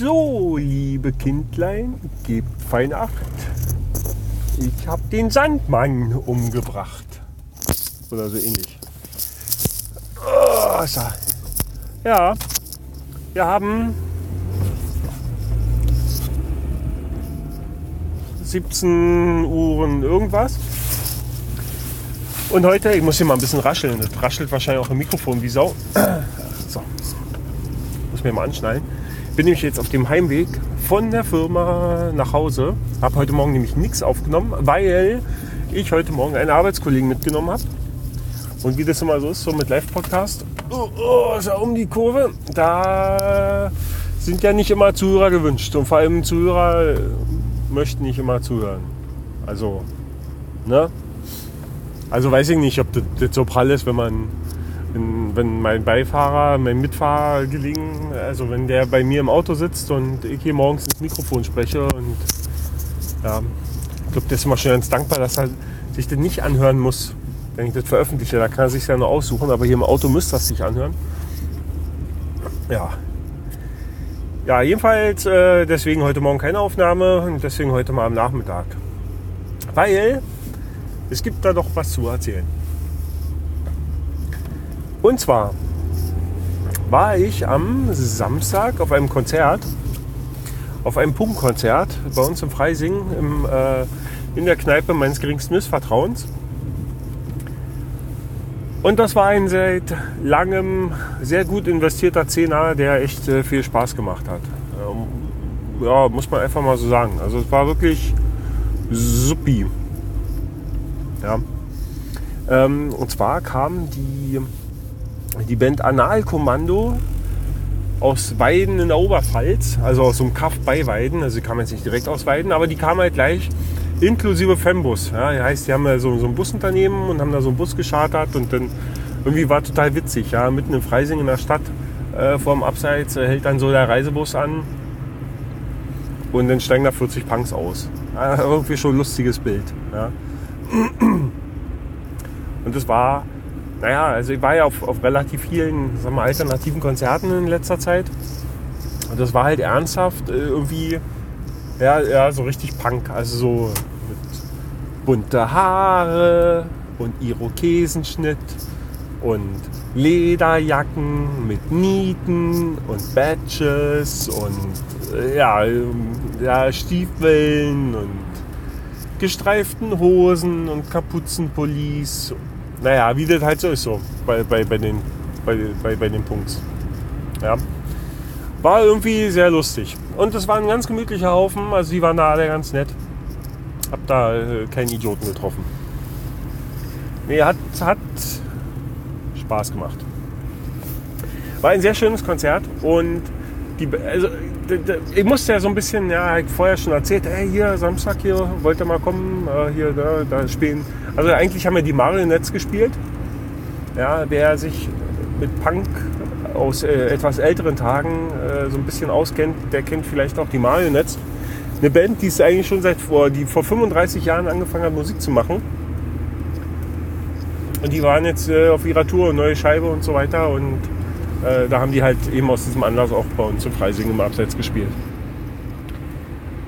So, liebe Kindlein, gebt fein Acht. Ich habe den Sandmann umgebracht. Oder so ähnlich. Oh. Ja, wir haben 17 Uhren irgendwas. Und heute, ich muss hier mal ein bisschen rascheln. Das raschelt wahrscheinlich auch im Mikrofon wie Sau. So, muss mir mal anschnallen. Bin nämlich jetzt auf dem Heimweg von der Firma nach Hause. Habe heute Morgen nämlich nichts aufgenommen, weil ich heute Morgen einen Arbeitskollegen mitgenommen habe. Und wie das immer so ist, so mit Live-Podcast, oh, oh, ist ja um die Kurve, da sind ja nicht immer Zuhörer gewünscht. Und vor allem Zuhörer möchten nicht immer zuhören. Also, ne? Also weiß ich nicht, ob das, das so prall ist, wenn man, wenn, wenn mein Beifahrer, mein Mitfahrer gelegen, also wenn der bei mir im Auto sitzt und ich hier morgens ins Mikrofon spreche und ja, ich glaube, der ist immer schon ganz dankbar, dass er sich das nicht anhören muss, wenn ich das veröffentliche. Da kann er sich ja nur aussuchen, aber hier im Auto müsste das sich anhören. Ja. Ja, jedenfalls äh, deswegen heute Morgen keine Aufnahme und deswegen heute mal am Nachmittag. Weil es gibt da doch was zu erzählen. Und zwar war ich am Samstag auf einem Konzert, auf einem Punkkonzert bei uns im Freising im, äh, in der Kneipe meines geringsten Missvertrauens. Und das war ein seit langem sehr gut investierter Zehner, der echt äh, viel Spaß gemacht hat. Ähm, ja, muss man einfach mal so sagen. Also es war wirklich suppi. Ja. Ähm, und zwar kam die, die Band Analkommando aus Weiden in der Oberpfalz, also aus so einem Kaff bei Weiden. Also die kam jetzt nicht direkt aus Weiden, aber die kam halt gleich inklusive Fembus. Ja, das heißt, die haben ja so, so ein Busunternehmen und haben da so einen Bus geschartert und dann irgendwie war total witzig. Ja, mitten in Freising in der Stadt äh, vorm Abseits äh, hält dann so der Reisebus an und dann steigen da 40 Punks aus. Ja, irgendwie schon ein lustiges Bild. Ja. Und das war, naja, also ich war ja auf, auf relativ vielen sagen wir, alternativen Konzerten in letzter Zeit. Und das war halt ernsthaft äh, irgendwie, ja, ja, so richtig Punk. Also so mit bunte Haare und Irokesenschnitt und Lederjacken mit Nieten und Badges und äh, ja, ja, Stiefeln und gestreiften Hosen und Kapuzenpullis. Naja, wie das halt so ist so bei, bei, bei, den, bei, bei, bei den Punkts. Ja. War irgendwie sehr lustig. Und es war ein ganz gemütlicher Haufen, also die waren da alle ganz nett. Hab da äh, keinen Idioten getroffen. Nee, hat, hat Spaß gemacht. War ein sehr schönes Konzert und die, also, ich musste ja so ein bisschen, ja, ich vorher schon erzählt, ey, hier Samstag hier, wollt ihr mal kommen, hier, da, da spielen. Also eigentlich haben wir die Marionettes gespielt. Ja, wer sich mit Punk aus äh, etwas älteren Tagen äh, so ein bisschen auskennt, der kennt vielleicht auch die Marionettes. Eine Band, die ist eigentlich schon seit vor, die vor 35 Jahren angefangen hat, Musik zu machen. Und die waren jetzt äh, auf ihrer Tour, neue Scheibe und so weiter. Und äh, da haben die halt eben aus diesem Anlass auch bei uns im Freising im Abseits gespielt.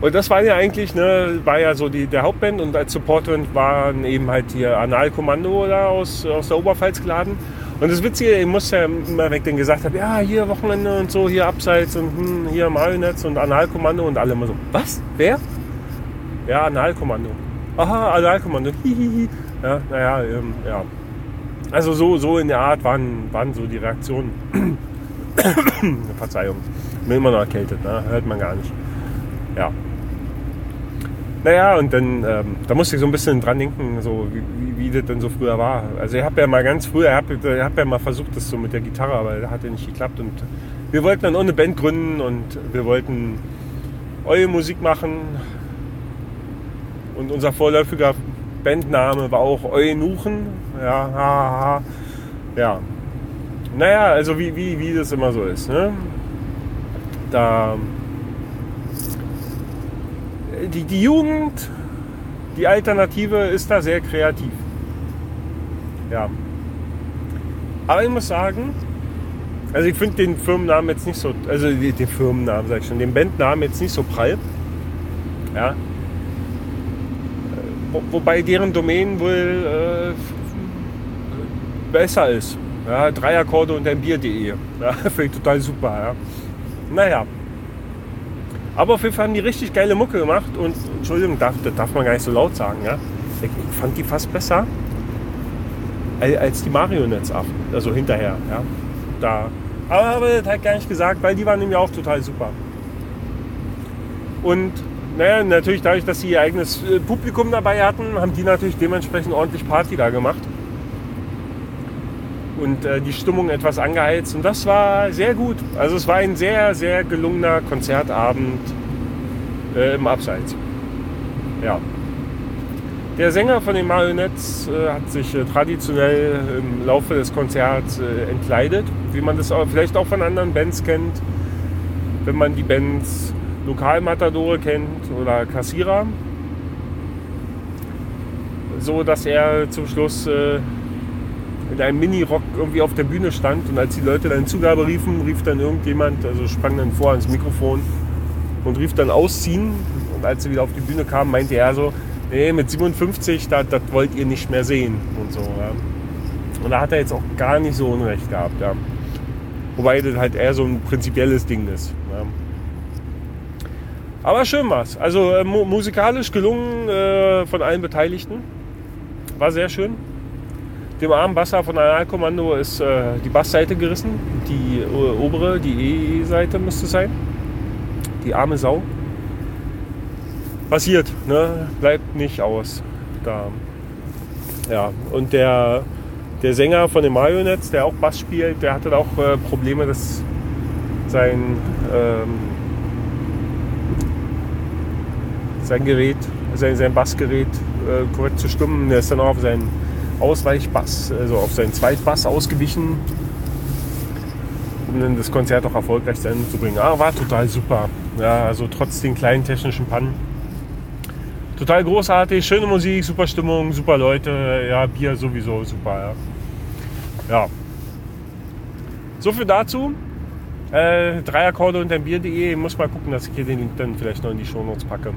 Und das war ja eigentlich, ne, war ja so die, der Hauptband und als Supportband waren eben halt hier Analkommando da aus, aus der Oberpfalz geladen. Und das Witzige, ich muss ja immer weg, den gesagt habe, ja, hier Wochenende und so, hier Abseits und hm, hier Marionettes und Analkommando und alle immer so, was? Wer? Ja, Analkommando. Aha, Analkommando. Hihihi. Ja, naja, ähm, ja. Also so, so in der Art waren, waren so die Reaktionen. Verzeihung. Bin immer noch erkältet, ne? hört man gar nicht. Ja. Naja, und dann, ähm, da musste ich so ein bisschen dran denken, so wie, wie, das denn so früher war. Also ich habe ja mal ganz früher, ich habe hab ja mal versucht, das so mit der Gitarre, aber das hat ja nicht geklappt. Und wir wollten dann auch eine Band gründen und wir wollten eure Musik machen. Und unser vorläufiger Bandname war auch Eunuchen. Ja, ha, ha. ja. Naja, also wie, wie, wie das immer so ist. Ne? Da die, die Jugend, die Alternative ist da sehr kreativ. Ja. Aber ich muss sagen, Also ich finde den Firmennamen jetzt nicht so, also den Firmennamen sag ich schon, den Bandnamen jetzt nicht so prall. Ja. Wo, wobei deren Domain wohl äh, besser ist. Ja, drei Akkorde und ein Bier.de. Ja, finde ich total super. Ja. Naja. Aber auf jeden Fall haben die richtig geile Mucke gemacht und Entschuldigung, darf, das darf man gar nicht so laut sagen. Ja. Ich, ich fand die fast besser als die Marionettes-Affen. Also hinterher. Ja. Da. Aber das halt gar nicht gesagt, weil die waren nämlich auch total super. Und naja, natürlich dadurch, dass sie ihr eigenes äh, Publikum dabei hatten, haben die natürlich dementsprechend ordentlich Party da gemacht. Und äh, die Stimmung etwas angeheizt. Und das war sehr gut. Also es war ein sehr, sehr gelungener Konzertabend äh, im Abseits. Ja. Der Sänger von den Marionettes äh, hat sich äh, traditionell im Laufe des Konzerts äh, entkleidet, wie man das auch, vielleicht auch von anderen Bands kennt, wenn man die Bands Lokalmatadore kennt oder Kassierer. So dass er zum Schluss in einem Mini-Rock irgendwie auf der Bühne stand und als die Leute dann Zugabe riefen, rief dann irgendjemand, also sprang dann vor ans Mikrofon und rief dann ausziehen. Und als sie wieder auf die Bühne kamen, meinte er so, nee, mit 57, das, das wollt ihr nicht mehr sehen und so. Ja. Und da hat er jetzt auch gar nicht so Unrecht gehabt. Ja. Wobei das halt eher so ein prinzipielles Ding ist. Ja. Aber schön war's. Also äh, musikalisch gelungen äh, von allen Beteiligten. War sehr schön. Dem armen Basser von Analkommando ist äh, die Bassseite gerissen. Die äh, obere, die E-Seite müsste sein. Die arme Sau passiert, ne? bleibt nicht aus. Da. Ja, und der, der Sänger von den Marionettes, der auch Bass spielt, der hatte auch äh, Probleme, dass sein, ähm, sein Gerät, sein, sein Bassgerät äh, korrekt zu stimmen. Der ist dann auch auf seinen Ausweichbass, also auf seinen Zweitbass ausgewichen, um dann das Konzert auch erfolgreich zu zu bringen. Ah, war total super. Ja, also trotz den kleinen technischen Pannen total großartig, schöne Musik, super Stimmung, super Leute, ja, Bier sowieso super, ja. ja. So viel dazu. Äh, drei Akkorde und ein Bier.de. Ich muss mal gucken, dass ich hier den Link dann vielleicht noch in die Shownotes packe.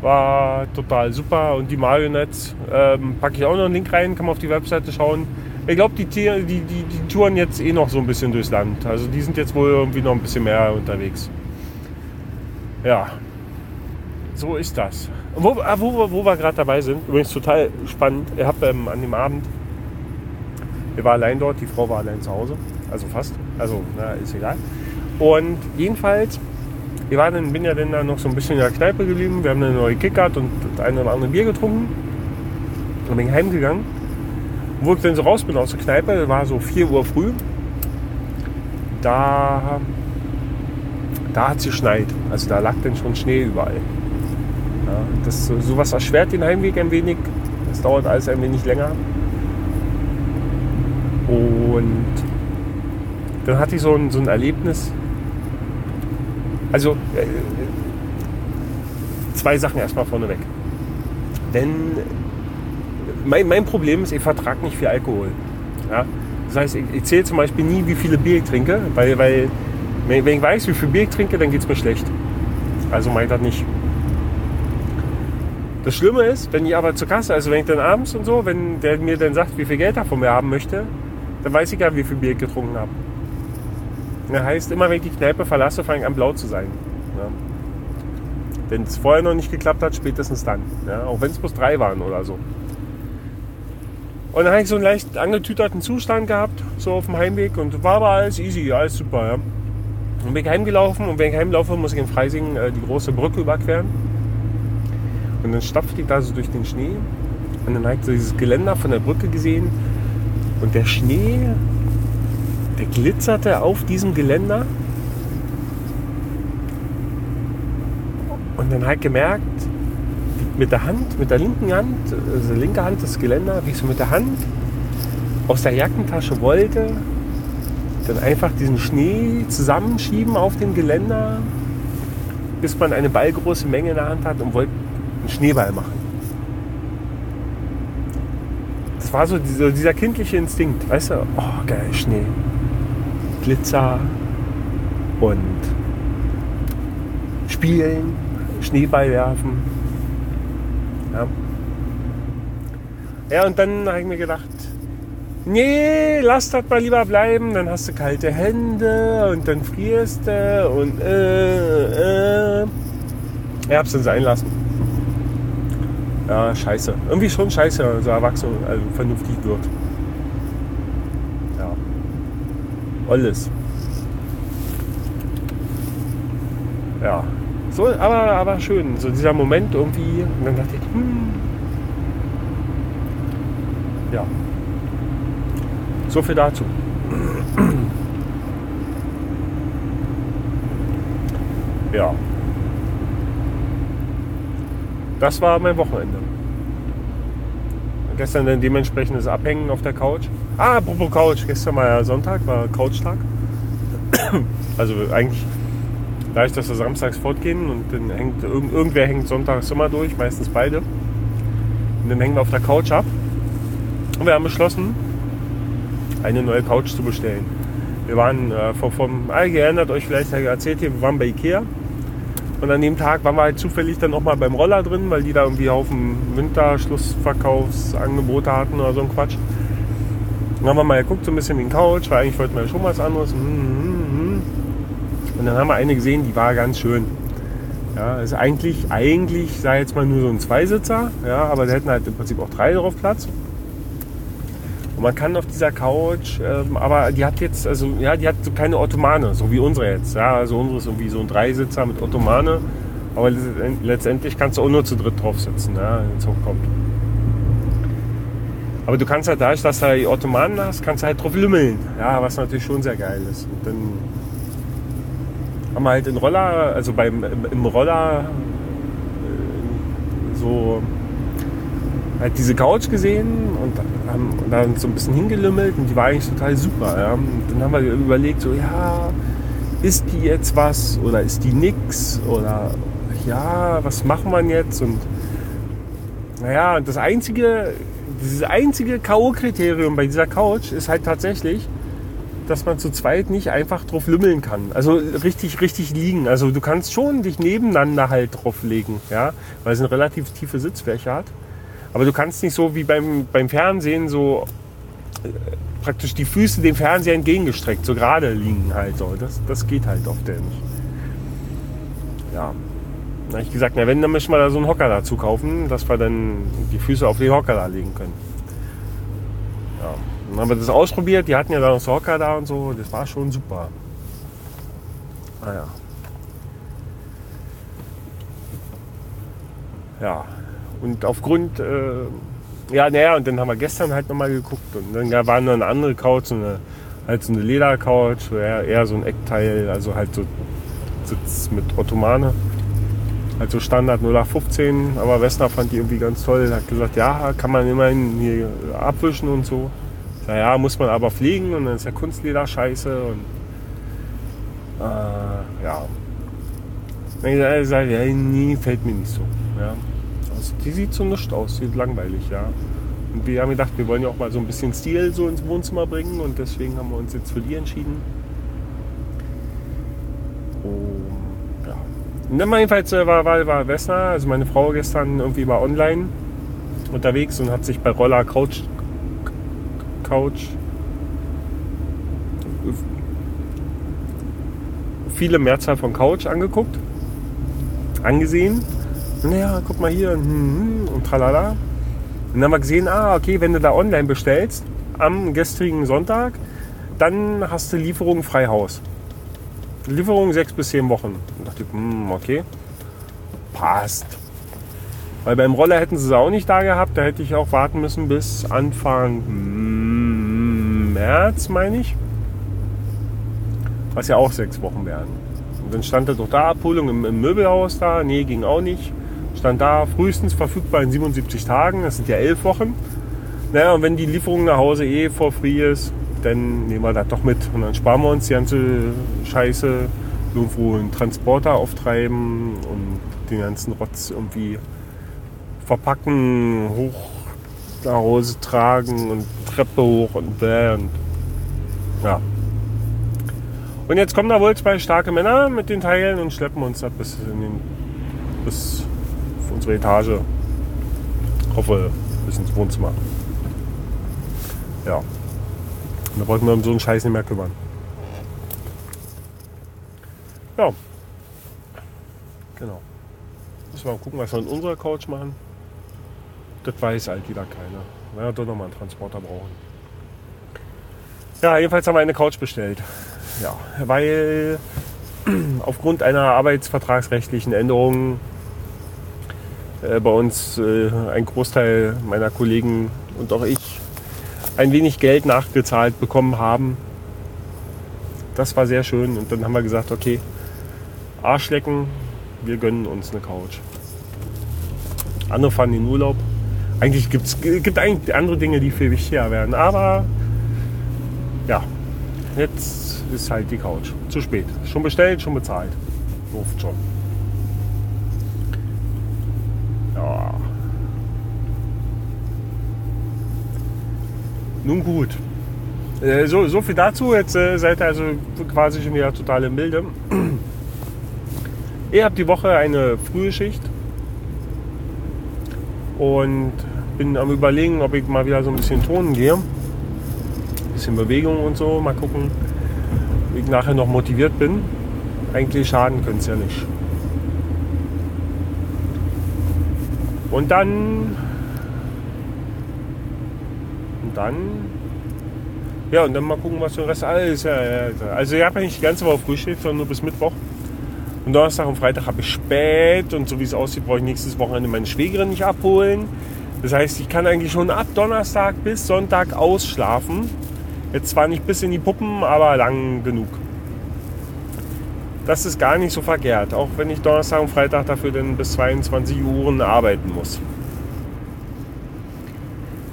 War total super. Und die Marionettes ähm, packe ich auch noch einen Link rein, kann man auf die Webseite schauen. Ich glaube, die, die, die, die touren jetzt eh noch so ein bisschen durchs Land. Also die sind jetzt wohl irgendwie noch ein bisschen mehr unterwegs. Ja, so ist das. Wo, ah, wo, wo wir gerade dabei sind, übrigens total spannend. Ich habe ähm, an dem Abend, wir waren allein dort, die Frau war allein zu Hause, also fast, also na, ist egal. Und jedenfalls, wir waren dann, bin ja dann da noch so ein bisschen in der Kneipe geblieben, wir haben eine neue Kickert und das eine oder andere Bier getrunken und bin heimgegangen. Wo ich dann so raus bin aus der Kneipe, war so 4 Uhr früh, da, da hat es geschneit, also da lag dann schon Schnee überall. Ja, das, sowas erschwert den Heimweg ein wenig. Das dauert alles ein wenig länger. Und dann hatte ich so ein, so ein Erlebnis. Also äh, zwei Sachen erstmal vorneweg. Denn mein, mein Problem ist, ich vertrage nicht viel Alkohol. Ja? Das heißt, ich, ich zähle zum Beispiel nie, wie viele Bier ich trinke, weil, weil wenn ich weiß, wie viel Bier ich trinke, dann geht es mir schlecht. Also meint das nicht. Das Schlimme ist, wenn ich aber zur Kasse, also wenn ich dann abends und so, wenn der mir dann sagt, wie viel Geld er von mir haben möchte, dann weiß ich ja, wie viel Bier ich getrunken habe. Das heißt, immer wenn ich die Kneipe verlasse, fange ich an blau zu sein. Ja. Wenn es vorher noch nicht geklappt hat, spätestens dann. Ja. Auch wenn es bloß drei waren oder so. Und dann habe ich so einen leicht angetüterten Zustand gehabt, so auf dem Heimweg und war aber alles easy, alles super. Ja. Und bin ich heimgelaufen und wenn ich heimlaufe, muss ich in Freising äh, die große Brücke überqueren. Und dann stapfte ich da so durch den Schnee. Und dann habe ich so dieses Geländer von der Brücke gesehen. Und der Schnee, der glitzerte auf diesem Geländer. Und dann ich gemerkt, mit der Hand, mit der linken Hand, also linke Hand das Geländer, wie ich so mit der Hand aus der Jackentasche wollte, dann einfach diesen Schnee zusammenschieben auf dem Geländer, bis man eine ballgroße Menge in der Hand hat und wollte einen Schneeball machen. Das war so dieser, dieser kindliche Instinkt, weißt du? Oh, geil, Schnee. Glitzer und spielen, Schneeball werfen. Ja, ja und dann habe ich mir gedacht, nee, lass das mal lieber bleiben, dann hast du kalte Hände und dann frierst du und äh, äh. Ich hab's dann sein lassen. Ja, scheiße. Irgendwie schon scheiße, so erwachsen, also vernünftig wird. Ja. Alles. Ja. So, aber, aber schön. So dieser Moment irgendwie. Und dann dachte ich, hm. Ja. So viel dazu. Ja. Das war mein Wochenende. Gestern dann dementsprechendes Abhängen auf der Couch. Ah, apropos Couch. Gestern war ja Sonntag, war Couchtag. Also eigentlich, da ich das so samstags fortgehen und dann hängt irgendwer hängt sonntags immer durch, meistens beide. Und dann hängen wir auf der Couch ab. Und wir haben beschlossen, eine neue Couch zu bestellen. Wir waren äh, vor, vom, ah, ihr erinnert euch vielleicht, ich erzählt hier, wir waren bei Ikea. Und an dem Tag waren wir halt zufällig dann auch mal beim Roller drin, weil die da irgendwie auf dem Winterschlussverkaufsangebote hatten oder so ein Quatsch. Dann haben wir mal geguckt, so ein bisschen wie ein Couch, weil eigentlich wollten wir schon was anderes. Mhm, mhm, mhm. Und dann haben wir eine gesehen, die war ganz schön. Ja, ist eigentlich, eigentlich, sei jetzt mal nur so ein Zweisitzer, ja, aber da hätten halt im Prinzip auch drei drauf Platz. Und man kann auf dieser Couch, ähm, aber die hat jetzt, also ja, die hat so keine Ottomane, so wie unsere jetzt. Ja, also unsere ist irgendwie so ein Dreisitzer mit Ottomane. Aber letztendlich kannst du auch nur zu dritt drauf sitzen, ja, wenn es hochkommt. Aber du kannst halt dadurch, dass du die Ottomanen hast, kannst du halt drauf lümmeln. Ja, was natürlich schon sehr geil ist. Und dann haben wir halt den Roller, also beim, im Roller äh, so halt diese Couch gesehen und haben dann so ein bisschen hingelümmelt und die war eigentlich total super. Ja. Und dann haben wir überlegt, so ja, ist die jetzt was oder ist die nix oder ja, was macht man jetzt? Und naja, das einzige, dieses einzige K.O.-Kriterium bei dieser Couch ist halt tatsächlich, dass man zu zweit nicht einfach drauf lümmeln kann. Also richtig, richtig liegen. Also du kannst schon dich nebeneinander halt drauflegen, ja, weil es eine relativ tiefe Sitzfläche hat. Aber du kannst nicht so wie beim, beim Fernsehen so äh, praktisch die Füße dem Fernseher entgegengestreckt, so gerade liegen halt so. Das, das geht halt oft nicht. Ja. Da habe ich gesagt, na wenn, dann müssen wir da so einen Hocker dazu kaufen, dass wir dann die Füße auf den Hocker da legen können. Ja. Dann haben wir das ausprobiert, die hatten ja da noch so Hocker da und so, das war schon super. Naja. Ah, ja. Und aufgrund, äh, ja, naja, und dann haben wir gestern halt nochmal geguckt und dann war noch eine andere Couch, so eine, halt so eine Ledercouch, eher, eher so ein Eckteil, also halt so Sitz mit Ottomane. Halt so Standard 0815, aber Wessner fand die irgendwie ganz toll, hat gesagt, ja, kann man immerhin hier abwischen und so. Naja, muss man aber fliegen und dann ist ja Kunstleder scheiße und äh, ja. Dann gesagt, ja, nee, fällt mir nicht so. Ja. Also die sieht so nicht aus, sieht langweilig, ja. Und wir haben gedacht, wir wollen ja auch mal so ein bisschen Stil so ins Wohnzimmer bringen und deswegen haben wir uns jetzt für die entschieden. Ja. Und dann jedenfalls war, war, war Wessner, also meine Frau gestern irgendwie war online unterwegs und hat sich bei Roller Couch, Couch viele Mehrzahl von Couch angeguckt, angesehen naja, guck mal hier hm, hm, und tralala. Und dann haben wir gesehen, ah, okay, wenn du da online bestellst, am gestrigen Sonntag, dann hast du Lieferung frei Haus. Lieferung sechs bis zehn Wochen. Und dachte ich, hm, okay, passt. Weil beim Roller hätten sie es auch nicht da gehabt, da hätte ich auch warten müssen bis Anfang hm, März, meine ich. Was ja auch sechs Wochen wären. Und dann stand da doch da Abholung im, im Möbelhaus da. Nee, ging auch nicht stand da frühestens verfügbar in 77 Tagen. Das sind ja elf Wochen. Naja, und wenn die Lieferung nach Hause eh for free ist, dann nehmen wir das doch mit. Und dann sparen wir uns die ganze Scheiße, irgendwo einen Transporter auftreiben und den ganzen Rotz irgendwie verpacken, hoch nach Hause tragen und Treppe hoch und bäh und ja. Und jetzt kommen da wohl zwei starke Männer mit den Teilen und schleppen uns das bis, in den, bis auf unsere Etage. Hoffe, bis ins Wohnzimmer. Ja. Da wollten wir um so einen Scheiß nicht mehr kümmern. Ja. Genau. Müssen wir mal gucken, was wir in unserer Couch machen. Das weiß halt wieder keiner. Wenn wir doch nochmal einen Transporter brauchen. Ja, jedenfalls haben wir eine Couch bestellt. Ja, weil aufgrund einer arbeitsvertragsrechtlichen Änderung äh, bei uns äh, ein Großteil meiner Kollegen und auch ich ein wenig Geld nachgezahlt bekommen haben. Das war sehr schön und dann haben wir gesagt, okay, Arschlecken, wir gönnen uns eine Couch. Andere fahren in Urlaub. Eigentlich gibt's, gibt eigentlich andere Dinge, die viel wichtiger werden. Aber ja, jetzt ist halt die Couch. Zu spät. Schon bestellt, schon bezahlt. Ruft schon. Nun gut. Äh, so, so viel dazu. Jetzt äh, seid ihr also quasi schon wieder total im Bilde. Ihr habt die Woche eine frühe Schicht und bin am überlegen, ob ich mal wieder so ein bisschen Tonen gehe. Ein bisschen Bewegung und so. Mal gucken, wie ich nachher noch motiviert bin. Eigentlich schaden könnte es ja nicht. Und dann. Und dann. Ja, und dann mal gucken, was für ein Rest alles. Also, ich habe nicht die ganze Woche Frühschicht, sondern nur bis Mittwoch. Und Donnerstag und Freitag habe ich spät und so wie es aussieht, brauche ich nächstes Wochenende meine Schwägerin nicht abholen. Das heißt, ich kann eigentlich schon ab Donnerstag bis Sonntag ausschlafen. Jetzt zwar nicht bis in die Puppen, aber lang genug. Das ist gar nicht so verkehrt, auch wenn ich Donnerstag und Freitag dafür dann bis 22 Uhr arbeiten muss.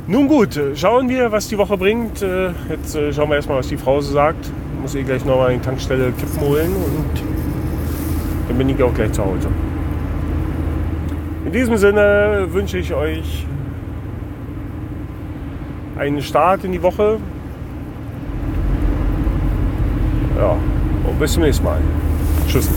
Nun gut, schauen wir, was die Woche bringt. Äh, jetzt äh, schauen wir erstmal, was die Frau so sagt. Ich muss eh gleich nochmal in die Tankstelle Kippen holen und dann bin ich auch gleich zu Hause. In diesem Sinne wünsche ich euch einen Start in die Woche. Ja, und bis zum nächsten Mal. Tschüss.